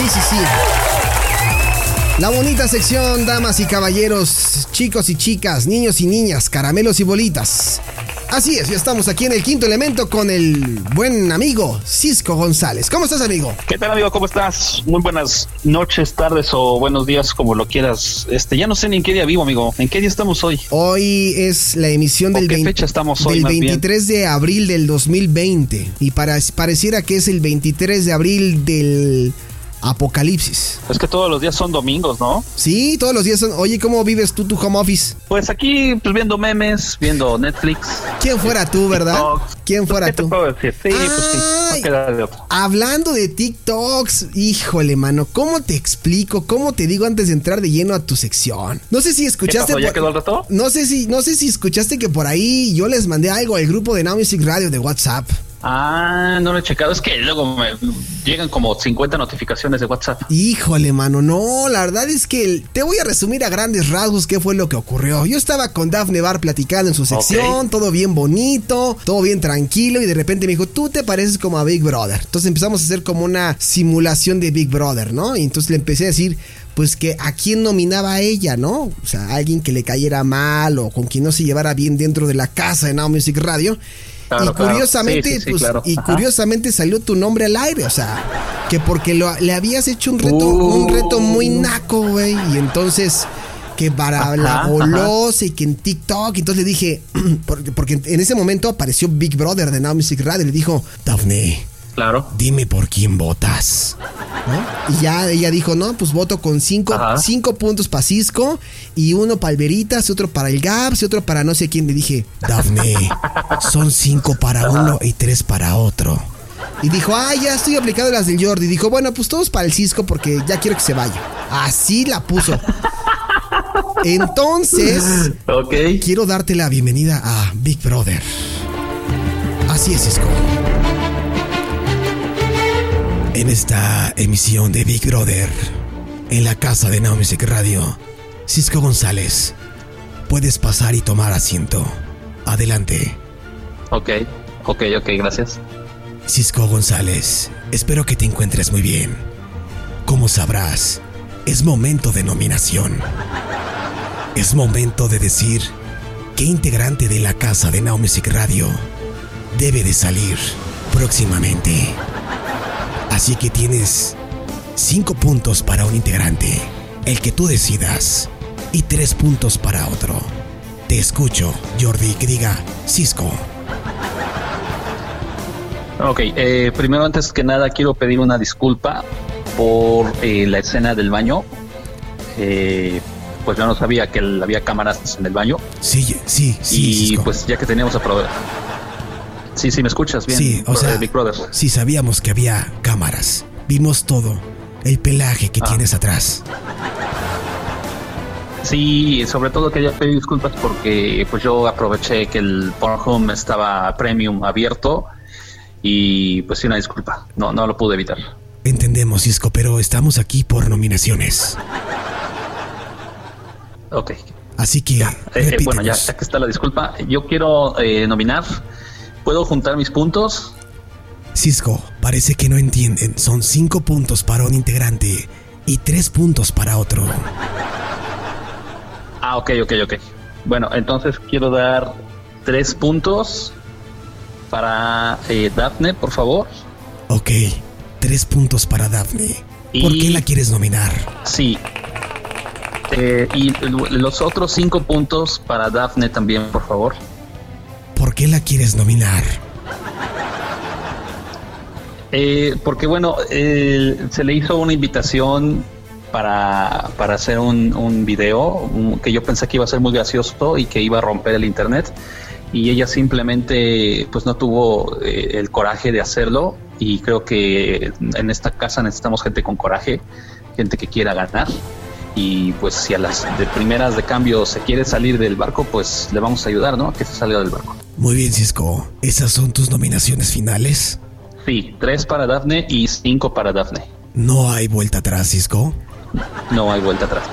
Sí, sí, sí. La bonita sección, damas y caballeros, chicos y chicas, niños y niñas, caramelos y bolitas. Así es, ya estamos aquí en el quinto elemento con el buen amigo Cisco González. ¿Cómo estás, amigo? ¿Qué tal, amigo? ¿Cómo estás? Muy buenas noches, tardes o buenos días, como lo quieras. Este, ya no sé ni en qué día vivo, amigo. ¿En qué día estamos hoy? Hoy es la emisión del, qué 20 fecha estamos hoy, del más bien? 23 de abril del 2020 y para, pareciera que es el 23 de abril del apocalipsis. Es que todos los días son domingos, ¿no? Sí, todos los días son. Oye, ¿cómo vives tú tu home office? Pues aquí, pues viendo memes, viendo Netflix. ¿Quién fuera tú, verdad? ¿Quién fuera ¿Qué te tú? puedo decir? Sí, pues sí. Ay. No queda de otra. Hablando de TikToks, híjole, mano, ¿cómo te explico? ¿Cómo te digo antes de entrar de lleno a tu sección? No sé si ¿Qué escuchaste. pasó? ¿Ya por- quedó el rato? No sé si, no sé si escuchaste que por ahí yo les mandé algo al grupo de Now Music Radio de WhatsApp. Ah, no lo he checado. Es que luego me llegan como 50 notificaciones de WhatsApp. Híjole, mano, no, la verdad es que te voy a resumir a grandes rasgos qué fue lo que ocurrió. Yo estaba con Dafne Bar platicando en su sección, todo bien bonito, todo bien tranquilo, y de repente me dijo, tú te pareces como a Big Brother. Entonces empezamos a hacer como una simulación de Big Brother, ¿no? Y entonces le empecé a decir, pues que a quién nominaba a ella, ¿no? O sea, a alguien que le cayera mal o con quien no se llevara bien dentro de la casa de Now Music Radio. Claro, y curiosamente, Sí, sí, sí, pues, claro. y curiosamente salió tu nombre al aire, o sea, que porque lo- le habías hecho un reto, Uh. un reto muy naco, güey, y entonces que para la golosa y que en TikTok, entonces le dije, porque, porque en ese momento apareció Big Brother de Now Music Radio, y le dijo, Daphne, Claro. dime por quién votas. ¿no? Y ya ella dijo, no, pues voto con cinco, cinco puntos para Cisco y uno para y otro para el Gaps y otro para no sé quién. Le dije, Dafne, son cinco para uno y tres para otro. Y dijo, ah, ya estoy aplicando las del Jordi. Dijo, bueno, pues todos para el Cisco porque ya quiero que se vaya. Así la puso. Entonces, quiero darte la bienvenida a Big Brother. Así es, Cisco. En esta emisión de Big Brother, en la casa de Now Music Radio, Cisco González, puedes pasar y tomar asiento. Adelante. Ok. Ok, ok, gracias. Cisco González, espero que te encuentres muy bien. Como sabrás, es momento de nominación. Es momento de decir qué integrante de la casa de Now Music Radio debe de salir próximamente. Así que tienes cinco puntos para un integrante, el que tú decidas, y tres puntos para otro. Te escucho, Jordi, que diga Cisco. Ok, eh, primero antes que nada quiero pedir una disculpa por eh, la escena del baño. Eh, pues yo no sabía que había cámaras en el baño Sí, sí, sí, y Cisco. pues ya que teníamos a proveer. Sí, sí, me escuchas bien. Sí, o sea, eh, Big Brother. sí sabíamos que había cámaras. Vimos todo. El pelaje que Ah. tienes atrás. Sí, sobre todo quería pedir disculpas porque pues yo aproveché que el Pornhub estaba premium abierto y pues sí una disculpa. No, no lo pude evitar. Entendemos, Cisco, pero estamos aquí por nominaciones. Ok. Así que, Eh, eh, bueno, ya, ya que está la disculpa, yo quiero eh, nominar. ¿Puedo juntar mis puntos? Cisco, parece que no entienden. Son cinco puntos para un integrante y tres puntos para otro. Ah, ok, ok, ok. Bueno, entonces quiero dar tres puntos para eh, Daphne, por favor. Ok, tres puntos para Daphne. ¿Por qué la quieres nominar? Sí. Eh, y los otros cinco puntos para Daphne también, por favor. ¿Por qué la quieres nominar? Eh, porque bueno, se le hizo una invitación para, para hacer un, un video que yo pensé que iba a ser muy gracioso y que iba a romper el internet. y ella simplemente pues no tuvo eh, el coraje de hacerlo y creo que en esta casa necesitamos gente con coraje, gente que quiera ganar y pues si a las de primeras de cambio se quiere salir del barco, pues le vamos a ayudar, ¿no? Que se salga del barco. Muy bien, Cisco. ¿Esas son tus nominaciones finales? Sí, tres para Daphne y cinco para Daphne. No hay vuelta atrás, Cisco. No hay vuelta atrás.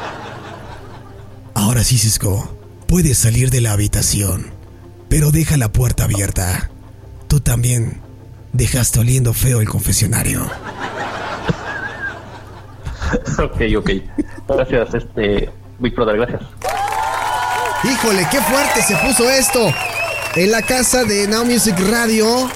Ahora sí, Cisco. Puedes salir de la habitación, pero deja la puerta abierta. Tú también dejaste oliendo feo el confesionario. ok, ok. Gracias, este, Big Brother, gracias. Híjole, qué fuerte se puso esto. En la casa de Now Music Radio,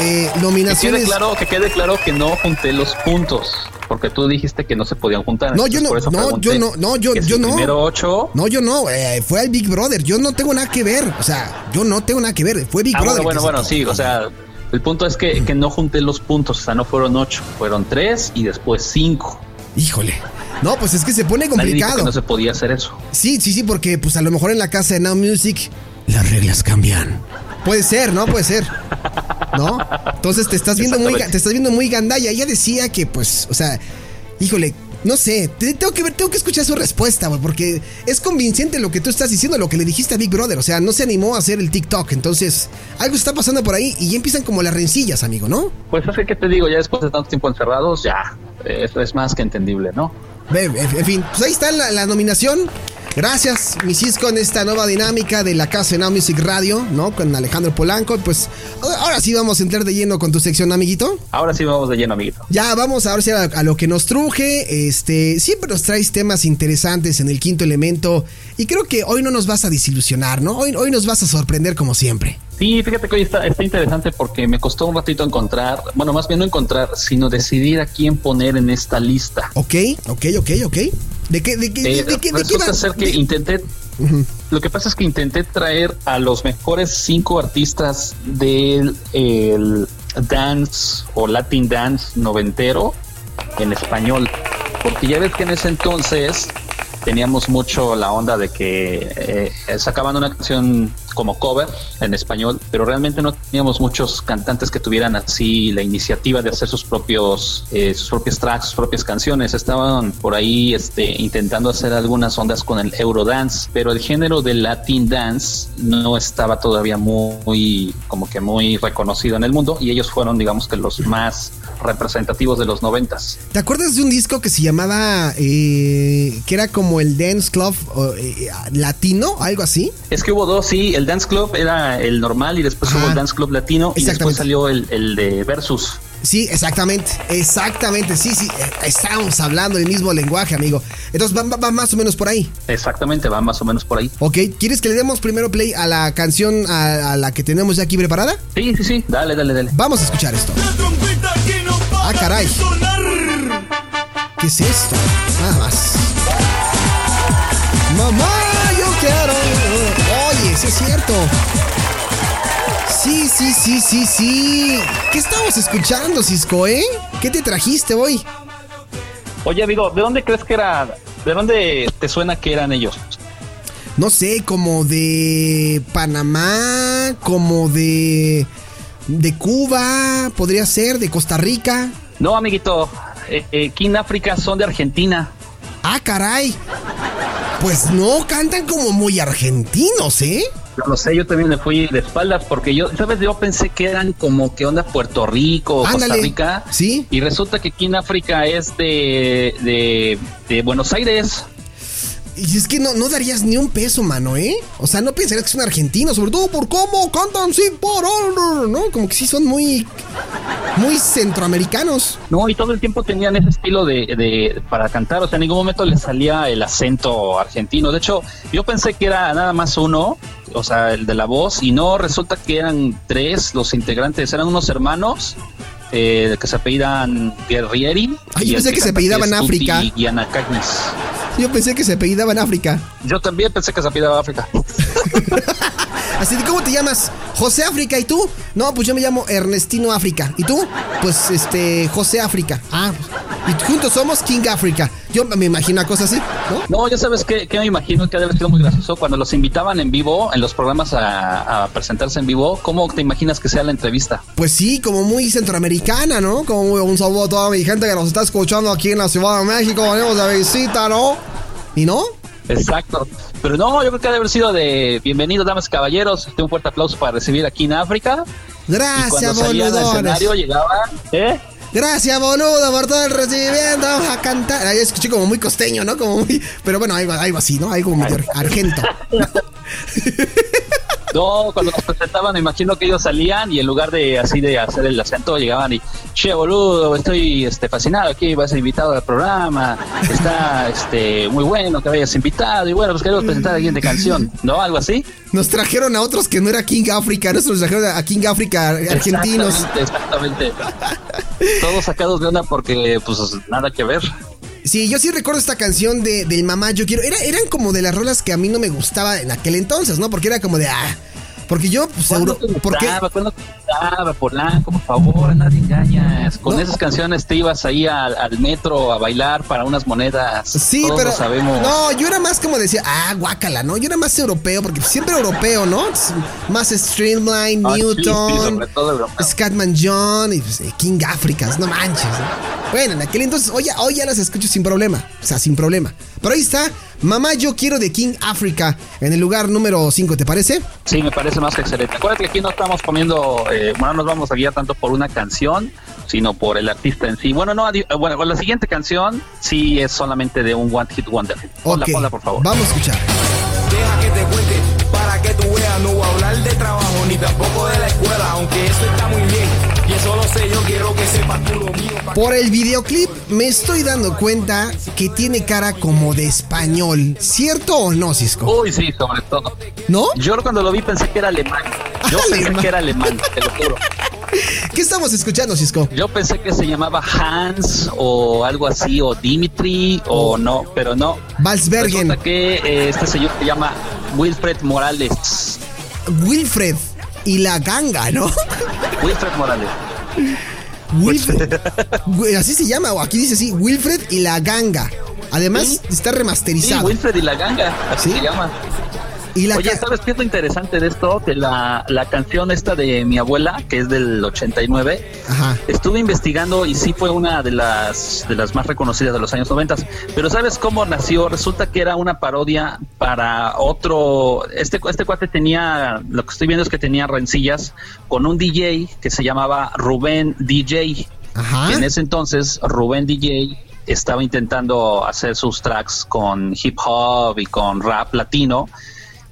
eh, nominaciones. Que quede claro, que quede claro que no junté los puntos. Porque tú dijiste que no se podían juntar. No, yo no, no, yo no, no, yo, yo no. Primero ocho. No, yo no, eh, fue al Big Brother. Yo no tengo nada que ver. O sea, yo no tengo nada que ver. Fue Big ah, Brother. Bueno, bueno, bueno, sí, o sea, el punto es que, que no junté los puntos. O sea, no fueron ocho, fueron tres y después cinco. Híjole. No, pues es que se pone complicado. no se podía hacer eso. Sí, sí, sí, porque pues a lo mejor en la casa de Now Music las reglas cambian. Puede ser, ¿no? Puede ser. ¿No? Entonces te estás viendo muy te estás viendo muy gandalla. Ella decía que pues, o sea, híjole, no sé, tengo que ver, tengo que escuchar su respuesta, güey, porque es convincente lo que tú estás diciendo, lo que le dijiste a Big Brother, o sea, no se animó a hacer el TikTok, entonces algo está pasando por ahí y ya empiezan como las rencillas, amigo, ¿no? Pues es que te digo, ya después de tanto tiempo encerrados, ya, eso es más que entendible, ¿no? En fin, pues ahí está la, nominación. Gracias, mi Cisco, en esta nueva dinámica de la casa de Now Music Radio, ¿no? Con Alejandro Polanco. Pues ahora sí vamos a entrar de lleno con tu sección, amiguito. Ahora sí vamos de lleno, amiguito. Ya, vamos a ver si a, lo que nos truje. Este, siempre nos traes temas interesantes en el quinto elemento. Y creo que hoy no nos vas a desilusionar, ¿no? Hoy, hoy nos vas a sorprender como siempre. Sí, fíjate que hoy está, está interesante porque me costó un ratito encontrar, bueno, más bien no encontrar, sino decidir a quién poner en esta lista. Ok, ok, ok, ok. ¿De qué, de qué, de, qué, de qué va? ser que intenté, lo que pasa es que intenté traer a los mejores cinco artistas del el dance o Latin dance noventero en español, porque ya ves que en ese entonces teníamos mucho la onda de que eh, sacaban una canción como cover en español, pero realmente no teníamos muchos cantantes que tuvieran así la iniciativa de hacer sus propios eh, sus propios tracks, sus propias canciones. Estaban por ahí este, intentando hacer algunas ondas con el Eurodance, pero el género del Latin Dance no estaba todavía muy como que muy reconocido en el mundo y ellos fueron digamos que los más representativos de los noventas. ¿Te acuerdas de un disco que se llamaba eh, que era como el Dance Club eh, latino, algo así. Es que hubo dos, sí. El Dance Club era el normal y después hubo el Dance Club latino y después salió el, el de Versus. Sí, exactamente, exactamente, sí, sí, estamos hablando el mismo lenguaje, amigo. Entonces va, más o menos por ahí. Exactamente, va más o menos por ahí. Ok, ¿quieres que le demos primero play a la canción a, la que tenemos ya aquí preparada? Sí, sí, sí, dale, dale, dale. Vamos a escuchar esto. ah, caray. ¿Qué es esto? Nada más. Mamá, sí es cierto. Sí, sí, sí, sí, sí. ¿Qué estamos escuchando, Cisco, eh? ¿Qué te trajiste hoy? Oye, amigo, ¿de dónde crees que era? ¿De dónde te suena que eran ellos? No sé, como de Panamá, como de de Cuba, podría ser, de Costa Rica. No, amiguito, eh, eh, King África son de Argentina. Ah, caray. Pues no, cantan como muy argentinos, ¿eh? No lo sé, yo también me fui de espaldas porque yo, ¿sabes? Yo pensé que eran como que onda Puerto Rico o Costa Rica. Sí. Y resulta que aquí en África es de, de, de Buenos Aires. Y es que no, no darías ni un peso, mano, ¿eh? O sea, no pensarías que son argentinos, sobre todo por cómo cantan sin por ¿no? Como que sí son muy, muy centroamericanos. No, y todo el tiempo tenían ese estilo de, de, para cantar, o sea, en ningún momento les salía el acento argentino. De hecho, yo pensé que era nada más uno, o sea, el de la voz, y no, resulta que eran tres los integrantes, eran unos hermanos eh, que se apellidan Guerrieri. Ay, yo pensé que, se apellidaban África. Y Ana Cagnis. Yo pensé que se apellidaban África. Yo también pensé que se apellidaba África. Así de, ¿cómo te llamas? José África, ¿y tú? No, pues yo me llamo Ernestino África. ¿Y tú? Pues este, José África. Ah, Y juntos somos King Africa. Yo me imagino cosas así, ¿no? No, ya sabes que, me imagino que debe ser muy gracioso cuando los invitaban en vivo, en los programas a, presentarse en vivo. ¿Cómo te imaginas que sea la entrevista? Pues sí, como muy centroamericana, ¿no? Como un saludo a toda mi gente que nos está escuchando aquí en la Ciudad de México. Venimos de visita, ¿no? ¿Y no? Exacto. Pero no, yo creo que debe haber sido de bienvenidos, damas y caballeros. Un fuerte aplauso para recibir aquí en África. Gracias, boludo. llegaba, ¿eh? Gracias, boludo, por todo el recibimiento. Vamos a cantar. Ahí escuché como muy costeño, ¿no? Como muy. Pero bueno, algo, algo así, ¿no? Algo muy argento. No, cuando nos presentaban, me imagino que ellos salían y en lugar de así de hacer el acento, llegaban y, che, boludo, estoy este, fascinado aquí, vas a ser invitado al programa, está este, muy bueno que hayas invitado y bueno, pues queremos presentar a alguien de canción, ¿no? Algo así. Nos trajeron a otros que no era King Africa, nos trajeron a King Africa argentinos. Exactamente, exactamente. Todos sacados de onda porque, pues, nada que ver. Sí, yo sí recuerdo esta canción de, del Mamá Yo Quiero. Era, eran como de las rolas que a mí no me gustaba en aquel entonces, ¿no? Porque era como de, ah, porque yo, pues, seguro. ¿Por qué? ¿Cuándo te gustaba, Polanco, por favor, nadie engañas. Con esas canciones te ibas ahí al, metro a bailar para unas monedas. Sí, pero. sabemos. No, yo era más como decía, ah, guácala, ¿no? Yo era más europeo, porque siempre europeo, ¿no? Más Streamline, ah, Newton, Scatman John y pues, eh, King Africas, no manches. Bueno, en aquel entonces, hoy, hoy ya las escucho sin problema. O sea, sin problema. Pero ahí está Mamá, yo quiero de King Africa en el lugar número 5, ¿te parece? Sí, me parece más que excelente. Acuérdate que aquí no estamos poniendo, eh, bueno, no nos vamos a guiar tanto por una canción, sino por el artista en sí. Bueno, no, bueno, con la siguiente canción sí es solamente de un One Hit Wonder. Ponla, ponla, por favor. Vamos a escuchar. Deja que te cuente para que tú veas, no voy a hablar de trabajo ni tampoco de la escuela, aunque eso está muy bien. Y eso lo sé, yo quiero que Por el videoclip me estoy dando cuenta que tiene cara como de español. ¿Cierto o no, Cisco? Uy, sí, sobre todo. ¿No? Yo cuando lo vi pensé que era alemán. Yo pensé que era alemán, te lo juro. ¿Qué estamos escuchando, Cisco? Yo pensé que se llamaba Hans o algo así, o Dimitri, o no, pero no. Valsbergen. Resulta que eh, este señor se llama Wilfred Morales. Wilfred y la ganga, ¿no? Wilfred Morales. Wilfred. así se llama, o aquí dice así, Wilfred y la ganga. Además, está remasterizado. Wilfred y la ganga, así se llama. Oye, ¿sabes qué es lo interesante de esto? Que la, la, canción esta de mi abuela, que es del 89, estuve investigando y sí fue una de las, de las más reconocidas de los años 90. Pero ¿sabes cómo nació? Resulta que era una parodia para otro... Este, este cuate tenía, lo que estoy viendo es que tenía rencillas con un DJ que se llamaba Rubén DJ. en ese entonces, Rubén DJ estaba intentando hacer sus tracks con hip hop y con rap latino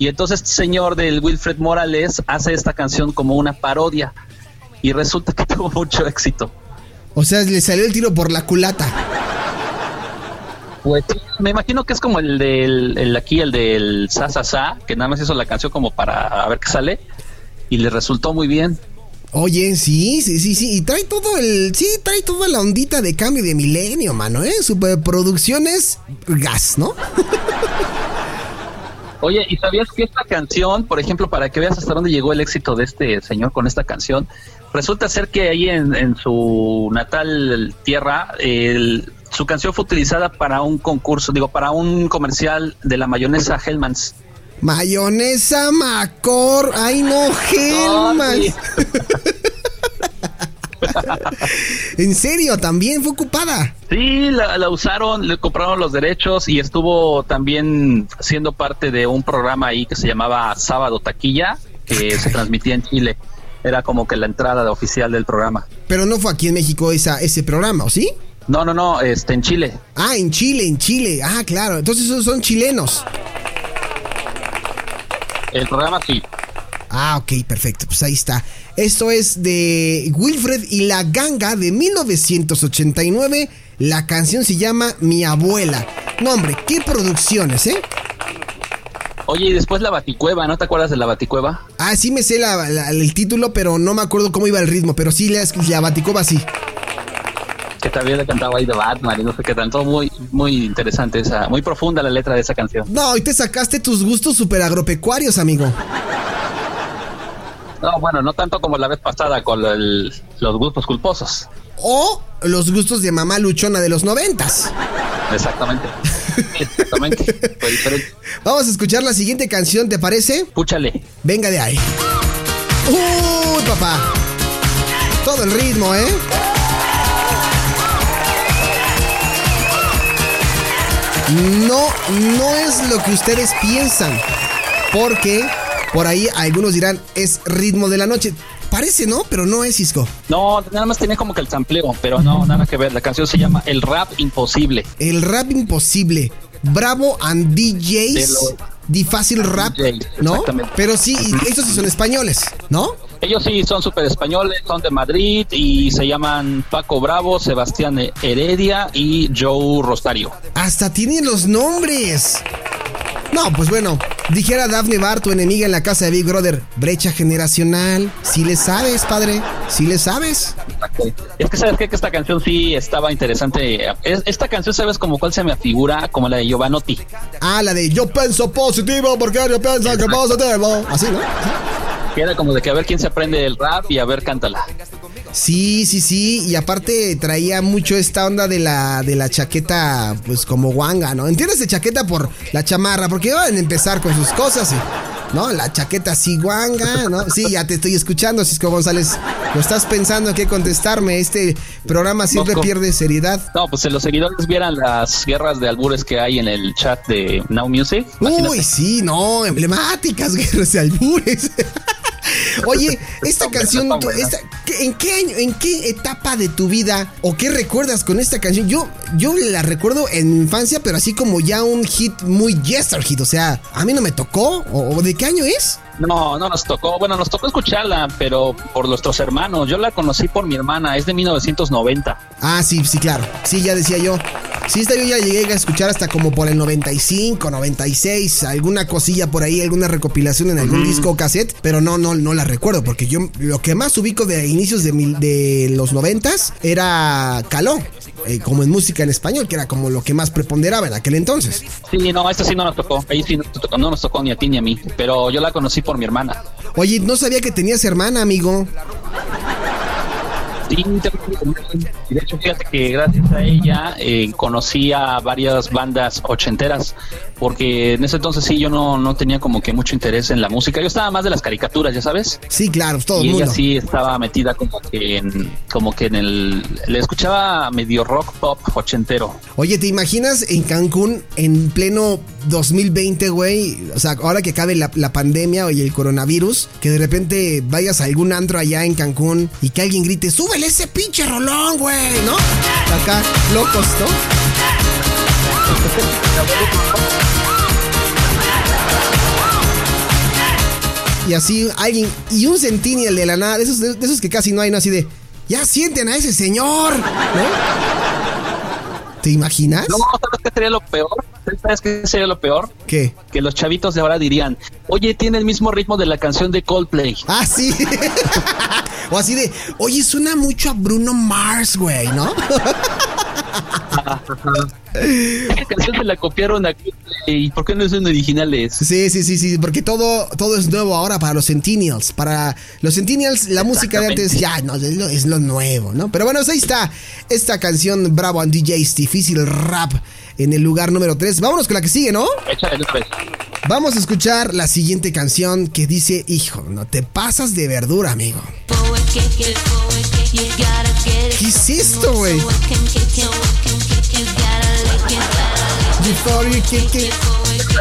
y entonces este señor del Wilfred Morales hace esta canción como una parodia y resulta que tuvo mucho éxito. O sea, le salió el tiro por la culata. Pues me imagino que es como el del aquí, el del Sa Sa Sa, que nada más hizo la canción como para ver qué sale y le resultó muy bien. Oye, sí, sí, sí, sí, y trae todo el, sí, trae toda la ondita de cambio de milenio, mano, ¿eh? Superproducciones gas, ¿no? Oye, ¿y sabías que esta canción, por ejemplo, para que veas hasta dónde llegó el éxito de este señor con esta canción, resulta ser que ahí en, su natal tierra, su canción fue utilizada para un concurso, digo, para un comercial de la mayonesa Hellmann's. Mayonesa Macor, ay no, Hellmann's. ¿En serio? ¿También fue ocupada? Sí, la, usaron, le compraron los derechos y estuvo también siendo parte de un programa ahí que se llamaba Sábado Taquilla, que se transmitía en Chile. Era como que la entrada oficial del programa. Pero no fue aquí en México esa, ese programa, ¿o sí? No, no, no, este, en Chile. Ah, en Chile, en Chile. Ah, claro. Entonces esos son chilenos. El programa sí. Ah, ok, perfecto. Pues ahí está. Esto es de Wilfred y la ganga de 1989. La canción se llama Mi abuela. No, hombre, qué producciones, ¿eh? Oye, y después la Baticueva, ¿no te acuerdas de la Baticueva? Ah, sí me sé el título, pero no me acuerdo cómo iba el ritmo. Pero sí, la, la Baticueva sí. Que también le cantaba ahí de Batman y no sé qué tanto. Muy, muy interesante esa, muy profunda la letra de esa canción. No, y te sacaste tus gustos super agropecuarios, amigo. No, bueno, no tanto como la vez pasada con los gustos culposos. o los gustos de mamá luchona de los noventas. Exactamente. Exactamente. Fue diferente. Vamos a escuchar la siguiente canción, ¿te parece? Púchale. Venga de ahí. ¡Uy, papá! Todo el ritmo, ¿eh? No, no es lo que ustedes piensan. Porque por ahí algunos dirán, es ritmo de la noche. Parece, ¿no? Pero no es Cisco. No, nada más tenía como que el sampleo, pero no, nada que ver. La canción se llama El Rap Imposible. El rap imposible. Bravo and DJs. Di fácil rap, DJs, ¿no? exactamente. Pero sí, estos sí son españoles, ¿no? Ellos sí son súper españoles, son de Madrid y se llaman Paco Bravo, Sebastián Heredia y Joe Rosario. Hasta tienen los nombres. No, pues bueno, dijera Daphne Bar, tu enemiga en la casa de Big Brother, brecha generacional. Si le sabes, padre, si le sabes. Es que sabes qué? que esta canción sí estaba interesante. Es- Esta canción, ¿sabes como cuál se me afigura? Como la de Giovanotti. Ah, la de yo pienso positivo porque yo pienso que positivo. Así, ¿no? Que era como de que a ver quién se aprende el rap y a ver cántala. Sí, sí, sí. Y aparte traía mucho esta onda de la, de la chaqueta, pues como guanga, ¿no? ¿Entiendes de chaqueta por la chamarra? Porque iban a empezar con sus cosas. ¿no? La chaqueta así guanga, ¿no? Sí, ya te estoy escuchando, Cisco González. ¿No estás pensando qué contestarme? Este programa siempre pierde seriedad. No, pues si los seguidores vieran las guerras de albures que hay en el chat de Now Music. imagínate. Uy, sí, no, emblemáticas guerras de albures. Oye, esta canción, buena, tú- está esta- ¿qué- ¿en qué año, en qué etapa de tu vida o qué recuerdas con esta canción? Yo, yo la recuerdo en mi infancia, pero así como ya un hit muy yester hit, o sea, a mí no me tocó. ¿O, o de qué año es? No, no nos tocó. Bueno, nos tocó escucharla, pero por nuestros hermanos. Yo la conocí por mi hermana, es de 1990. Ah, sí, sí, claro. Sí, ya decía yo. Sí, esta yo ya llegué a escuchar hasta como por el 95, 96, alguna cosilla por ahí, alguna recopilación en algún disco o cassette, pero no, no, no la recuerdo, porque yo lo que más ubico de inicios de, mil- de los 90 era Caló, eh, como en música en español, que era como lo que más preponderaba en aquel entonces. Sí, no, esta sí no nos tocó. Ahí sí no nos tocó, no nos tocó ni a ti ni a mí. Pero yo la conocí por mi hermana. Oye, no sabía que tenías hermana, amigo. Sí, de hecho, fíjate que gracias a ella eh, conocí a varias bandas ochenteras, porque en ese entonces sí yo no, no tenía como que mucho interés en la música. Yo estaba más de las caricaturas, ya sabes. Sí, claro, todo el y ella mundo. sí estaba metida como que en, como que en el, le escuchaba medio rock pop ochentero. Oye, ¿te imaginas en Cancún en pleno 2020, güey? O sea, ahora que acabe la, la pandemia y el coronavirus, que de repente vayas a algún antro allá en Cancún y que alguien grite, súbele ese pinche rolón, güey, ¿no? Acá, locos, ¿no? Y así alguien, y un centennial de la nada, de esos, de esos que casi no hay, ¿no? Así de, ya sienten a ese señor, ¿no? ¿Te imaginas? No, ¿sabes qué sería lo peor? ¿Sabes qué sería lo peor? ¿Qué? Que los chavitos de ahora dirían, oye, tiene el mismo ritmo de la canción de Coldplay. Ah, sí. o así de, oye, suena mucho a Bruno Mars, güey, ¿no? Esa canción se la copiaron a Coldplay. ¿Por qué no son originales? Sí, sí, sí, sí, porque todo, todo es nuevo ahora para los Centennials. Para los Centennials, la música de antes ya no, es lo, es lo nuevo, ¿no? Pero bueno, pues ahí está esta canción Bravo and DJs, difícil rap en el lugar número 3. Vámonos con la que sigue, ¿no? Échale vez. Vamos a escuchar la siguiente canción que dice, hijo, no te pasas de verdura, amigo. ¿Qué es esto, güey?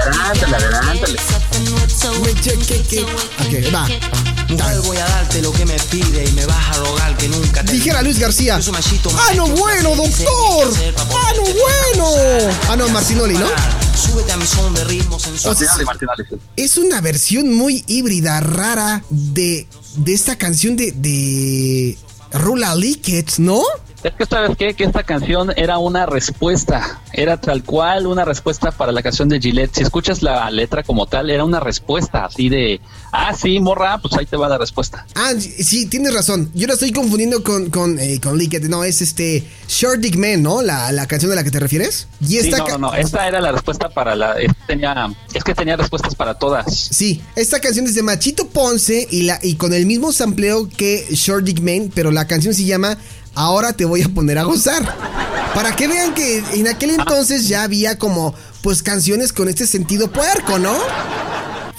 Adelántale, adelántale. Ok, va. Mujer, voy a darte lo que me pide y me vas a rogar que nunca te Dijera Luis García. ¡Ah, no bueno, doctor! ¡Ah, no bueno! Ah, no, Martinoli, ¿no? Súbete a mi son de ritmo sensual. Martinoli, Martinoli, sí. Es una versión muy híbrida, rara, de, de esta canción de, de Rula Lickets, ¿no? Es que sabes qué? que esta canción era una respuesta, era tal cual una respuesta para la canción de Gillette. Si escuchas la letra como tal, era una respuesta así de, ah, sí, morra, pues ahí te va la respuesta. Ah, sí, tienes razón. Yo la estoy confundiendo con, con, eh, con Licket. No, es este Short Dick Man, ¿no? La, la canción de la que te refieres. Y Sí, no, no, no, esta era la respuesta para la, es, tenía, es que tenía respuestas para todas. Sí, esta canción es de Machito Ponce y, la, y con el mismo sampleo que Short Dick Man, pero la canción se llama ahora te voy a poner a gozar. Para que vean que en aquel entonces ya había como, pues, canciones con este sentido puerco, ¿no?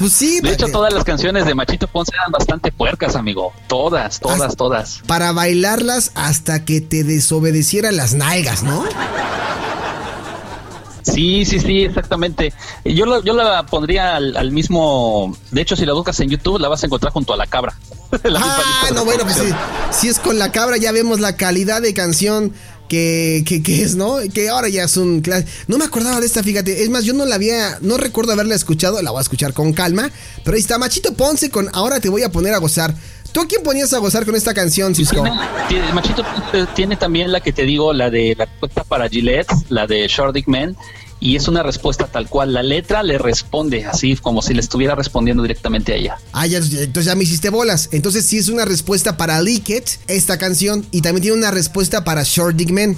Pues sí. De hecho, todas las canciones de Machito Ponce eran bastante puercas, amigo. Todas, todas, todas. Para bailarlas hasta que te desobedecieran las nalgas, ¿no? Sí, sí, sí, exactamente. Yo, yo la pondría al, mismo. De hecho, si la buscas en YouTube, la vas a encontrar junto a la cabra. ah, no, bueno, pues sí. Si es con la cabra, ya vemos la calidad de canción que, que, es, ¿no? Que ahora ya es un... No me acordaba de esta, fíjate. Es más, yo no la había... No recuerdo haberla escuchado, la voy a escuchar con calma. Pero ahí está, Machito Ponce con Ahora te voy a poner a gozar. ¿Tú a quién ponías a gozar con esta canción, Cisco? Machito Ponce tiene también la que te digo, la de la respuesta para Gillette, la de Short Dick Man y es una respuesta tal cual. La letra le responde así como si le estuviera respondiendo directamente a ella. Ah, ya, entonces ya me hiciste bolas. Entonces sí es una respuesta para Lick It, esta canción, y también tiene una respuesta para Short Dick Man.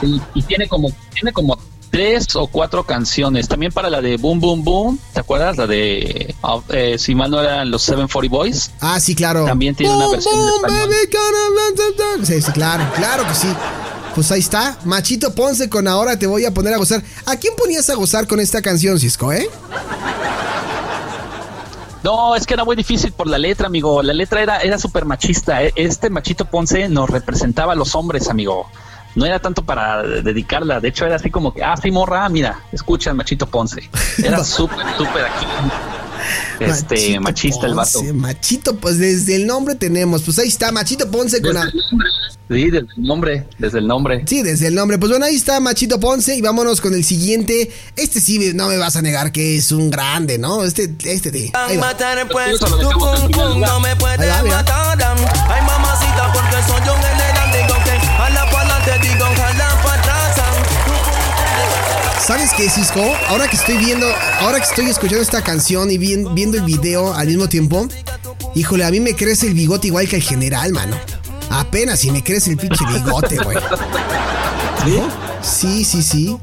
Sí, y tiene como, tiene como tres o cuatro canciones. También para la de Boom Boom Boom, ¿te acuerdas? La de, uh, eh, si mal no eran los 740 Boys. Ah, sí, claro. También tiene una versión Sí, sí, claro, claro que sí. Pues ahí está, Machito Ponce con Ahora te voy a poner a gozar. ¿A quién ponías a gozar con esta canción, Cisco, eh? No, es que era muy difícil por la letra, amigo. La letra era, era súper machista. E, este Machito Ponce nos representaba a los hombres, amigo. No era tanto para dedicarla. De hecho, era así como que, ah, sí, morra, mira, escucha Machito Ponce. Era súper, súper aquí este machista el vato. Machito, pues desde el nombre tenemos, pues ahí está, Machito Ponce con Sí, desde el nombre, desde el nombre. Sí, desde el nombre. Pues bueno, ahí está Machito Ponce y vámonos con el siguiente. Este sí, no me vas a negar que es un grande, ¿no? Este, este de. Ahí va. puede ¿Sabes qué, Cisco? Ahora que estoy viendo, ahora que estoy escuchando esta canción y viendo el video al mismo tiempo, híjole, a mí me crece el bigote igual que el general, mano. Apenas si me crece el pinche bigote, güey. ¿Sí? Sí, sí,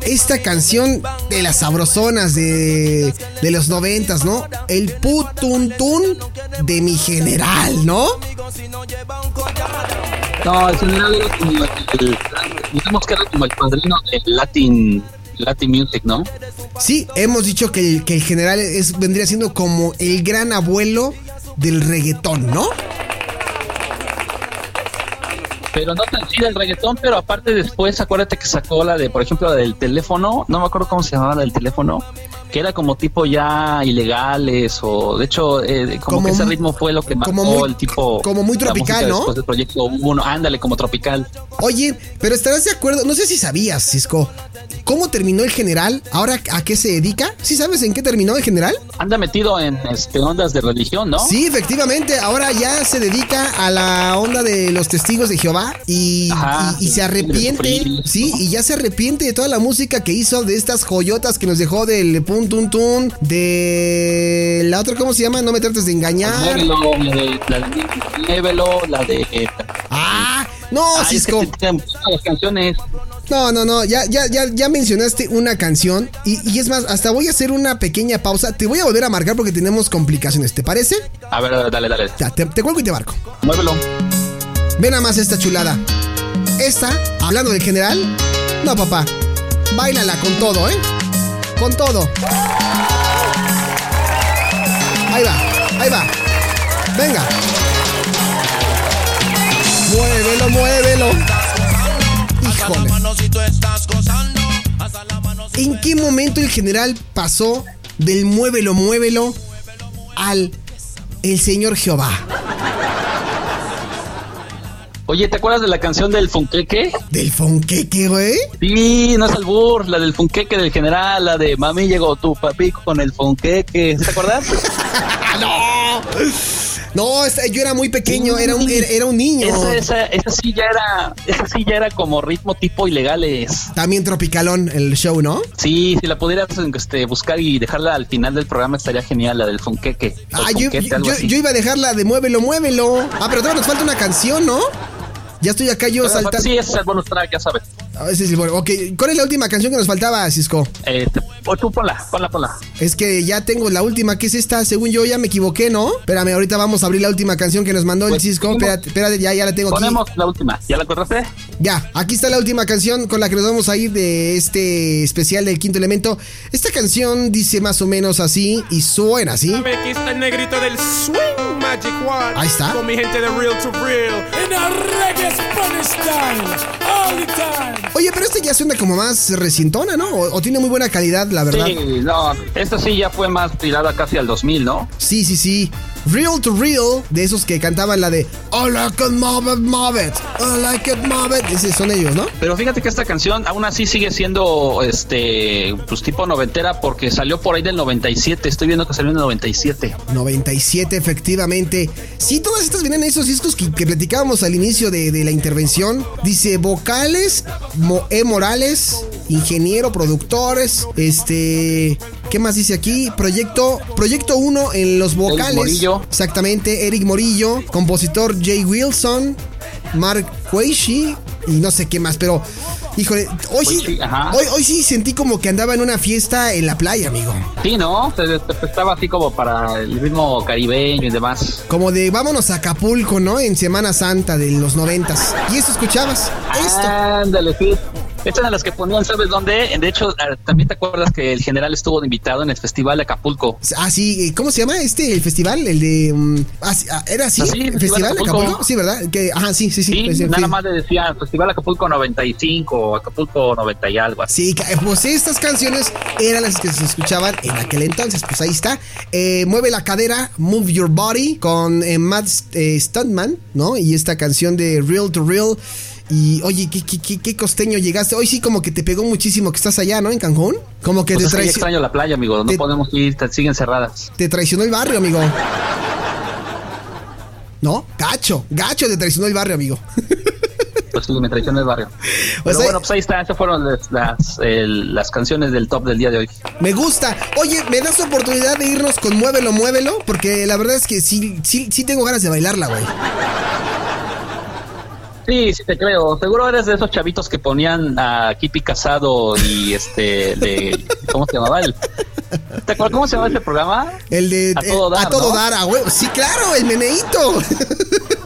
Esta canción de las sabrosonas de, de los noventas, ¿no? El putuntún de mi general, ¿no? No, el general era como el, digamos que era como el padrino del Latin, Latin Music, ¿no? Sí, hemos dicho que el, que el general es, vendría siendo como el gran abuelo del reggaetón, ¿no? pero no tan chida el reggaetón, pero aparte después acuérdate que sacó la de, por ejemplo, la del teléfono, no me acuerdo cómo se llamaba la del teléfono, que era como tipo ya ilegales o de hecho eh, como, que ese ritmo fue lo que marcó el tipo como muy tropical, ¿no? Después del proyecto uno, ándale como tropical. Oye, pero estarás de acuerdo, no sé si sabías, Cisco, ¿Cómo terminó el general? ¿Ahora a qué se dedica? ¿Sí sabes en qué terminó el general? Anda metido en este, ondas de religión, ¿no? Sí, efectivamente. Ahora ya se dedica a la onda de los testigos de Jehová y, se arrepiente. Sí, y ya se arrepiente de toda la música que hizo de estas joyotas que nos dejó del pum tum tum, de la otra, ¿cómo se llama? No me trates de engañar. la de la de. Ah, no, Cisco. las canciones. No, no, no, ya, ya, ya, ya mencionaste una canción y, es más, hasta voy a hacer una pequeña pausa. Te voy a volver a marcar porque tenemos complicaciones, ¿te parece? A ver, dale, dale. Ya, te, te cuelgo y te marco. Muévelo. Ven a más esta chulada. Esta, hablando del general, no, papá. Báilala con todo, ¿eh? Con todo. Ahí va, ahí va. Venga. Muévelo, muévelo. ¿En qué momento el general pasó del muévelo, muévelo al el señor Jehová? Oye, ¿te acuerdas de la canción del Funqueque? ¿Del Funqueque, güey? Sí, no es albur, la del Funqueque del general, la de Mami llegó tu papi con el Funqueque. ¿Te acuerdas? ¡No! No, yo era muy pequeño, era un, era, un niño. Esa, esa, sí ya era, esa sí ya era como ritmo tipo ilegales. También tropicalón el show, ¿no? Sí, si la pudieras este, buscar y dejarla al final del programa estaría genial, la del funqueque. Ah, yo, iba a dejarla de muévelo, muévelo. Ah, pero todavía nos falta una canción, ¿no? Ya estoy acá yo saltando. Sí, ese es el bonus track, ya sabes. Ah, ese es el bueno. Ok, ¿cuál es la última canción que nos faltaba, Cisco? Eh, O tú ponla, ponla, ponla. Es que ya tengo la última, que es esta, según yo ya me equivoqué, ¿no? Espérame, ahorita vamos a abrir la última canción que nos mandó el Pues, Cisco. Espérate, espérate, ya, ya la tengo aquí. Ponemos la última. ¿Ya la cortaste? Ya, aquí está la última canción con la que nos vamos a ir de este especial del quinto elemento. Esta canción dice más o menos así y suena así. Aquí está el negrito del Swing Magic One. Ahí está. Con mi gente de Real to Real. A reggae Spanish style, all the time. Oye, pero esta ya suena como más recientona, ¿no? O, o tiene muy buena calidad, la verdad. Sí, no. Esta sí ya fue más tirada casi al 2000, ¿no? Sí, sí, sí. Real to Real, de esos que cantaban la de I like it, move it, move it. I like it, move it. Esos son ellos, ¿no? Pero fíjate que esta canción aún así sigue siendo este pues tipo noventera porque salió por ahí del 97. Estoy viendo que salió en el 97. 97, efectivamente. Sí, todas estas vienen en esos discos que, que platicábamos al inicio de, de la intervención. Dice vocales, Mo- E. Morales, ingeniero, productores, este... ¿Qué más dice aquí? Proyecto Proyecto 1 en los vocales. Morillo. Exactamente, Eric Morillo, compositor Jay Wilson, Mark Quaishi y no sé qué más, pero híjole, hoy sí, ajá. hoy, hoy sí sentí como que andaba en una fiesta en la playa, amigo. Sí, ¿no? Se, se prestaba así como para el ritmo caribeño y demás. Como de vámonos a Acapulco, ¿no? En Semana Santa de los noventas. Y eso escuchabas. Esto. Ándale, sí. Estas eran las que ponían, ¿sabes dónde? De hecho, ah, también te acuerdas que el general estuvo invitado en el Festival de Acapulco. Ah, sí, eh, ¿cómo se llama este el festival? El de. mm, ah, ah, ¿Era así? Sí, ¿El Festival de Acapulco. Acapulco? Sí, ¿verdad? Que, ajá, sí, sí, sí. Sí, pues, nada más le decían Festival Acapulco 95, Acapulco 90 y algo así. Sí, ca- pues estas canciones eran las que se escuchaban en aquel entonces. Pues ahí está. Eh, Mueve la cadera, Move Your Body, con eh, Matt eh, Stuntman, ¿no? Y esta canción de Real to Real. Y oye, ¿qué, qué, qué, costeño llegaste. Hoy sí, como que te pegó muchísimo que estás allá, ¿no? En Cancún. Como que Pues te, es que ya traici- extraño la playa, amigo. No te- podemos ir, siguen cerradas. te traicionó el barrio, amigo. ¿No? Gacho, gacho te traicionó el barrio, amigo. Pues sí, me traicionó el barrio. Pero bueno, pues ahí está. Esas fueron las, las, el- las canciones del top del día de hoy. Me gusta. Oye, ¿me das oportunidad de irnos con Muévelo, Muévelo? Porque la verdad es que sí, sí, sí tengo ganas de bailarla, güey. Sí, sí te creo. Seguro eres de esos chavitos que ponían a Kipi Casado y este de ¿cómo se llamaba el? ¿Te acuerdas cómo se llama ese programa? El de A todo eh, dar, a todo ¿no? dar, a huevo. Sí, claro, el meneíto.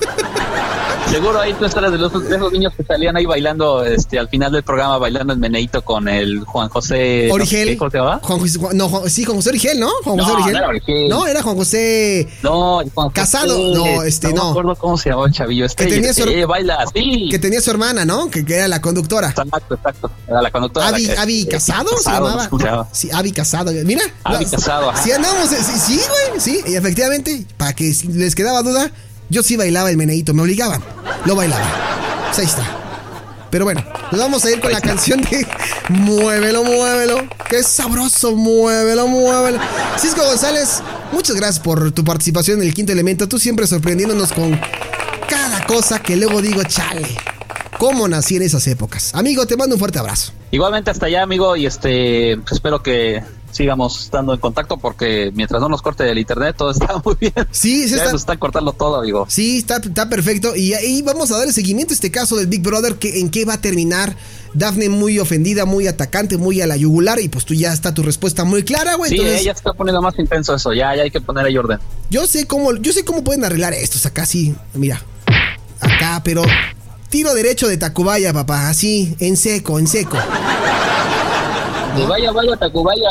Seguro ahí tú eres de los, de esos niños que salían ahí bailando, este, al final del programa bailando el meneito con el Juan José. no sé Origel. qué, ¿Cómo se llama? Juan José, no, Juan- sí, Juan José Origel, ¿no? Juan No, José Origel. no era Origel. No, era Juan José. No, Juan José, Casado, no, este, no. me acuerdo cómo se llamaba el chavillo. Este, Que tenía su- eh, baila así. Que tenía su hermana, ¿no? Que, que era la conductora. Exacto, exacto. Era la conductora. Avi, la que- Avi eh, Casado se Casado, llamaba. ¿cómo se llama? Sí, Avi Casado. Mira. Avi no, Casado. Sí, andamos. eh, Sí, sí, güey. Sí, y efectivamente, para que si les quedaba duda, yo sí bailaba el meneíto. Me obligaban. Lo bailaba. Pues ahí está. Pero bueno, nos vamos a ir con la canción de Muévelo, muévelo. Qué sabroso, muévelo, muévelo. Cisco González, muchas gracias por tu participación en el quinto elemento. Tú siempre sorprendiéndonos con cada cosa que luego digo, chale. ¿Cómo nací en esas épocas? Amigo, te mando un fuerte abrazo. Igualmente hasta allá, amigo, y este, espero que sigamos estando en contacto porque mientras no nos corte el internet todo está muy bien. Sí, se Ya está- nos están cortando todo, amigo. Sí, está, está perfecto. Y ahí vamos a dar el seguimiento a este caso del Big Brother, que, en qué va a terminar. Dafne muy ofendida, muy atacante, muy a la yugular. Y pues tú ya está tu respuesta muy clara, güey. Sí, Entonces, ella está poniendo más intenso eso, ya, ya hay que poner ahí orden. yo sé cómo, yo sé cómo pueden arreglar estos acá, sí. Mira, acá, pero tiro derecho de Tacubaya, papá. Así, en seco, en seco. Vaya, vaya, Tacubaya,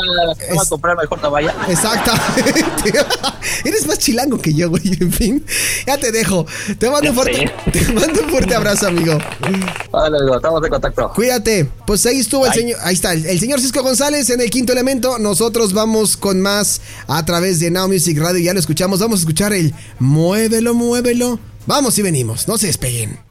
vamos a comprar mejor Tacubaya. Exactamente. Eres más chilango que yo, güey. En fin, ya te dejo. Te mando un fuerte, te mando un fuerte abrazo, amigo. Vale, amigo, estamos en contacto. Cuídate. Pues ahí estuvo el señor. Ahí está, el, el señor Cisco González en el quinto elemento. Nosotros vamos con más a través de Now Music Radio. Ya lo escuchamos. Vamos a escuchar el Muévelo, muévelo. Vamos y venimos. No se despeguen.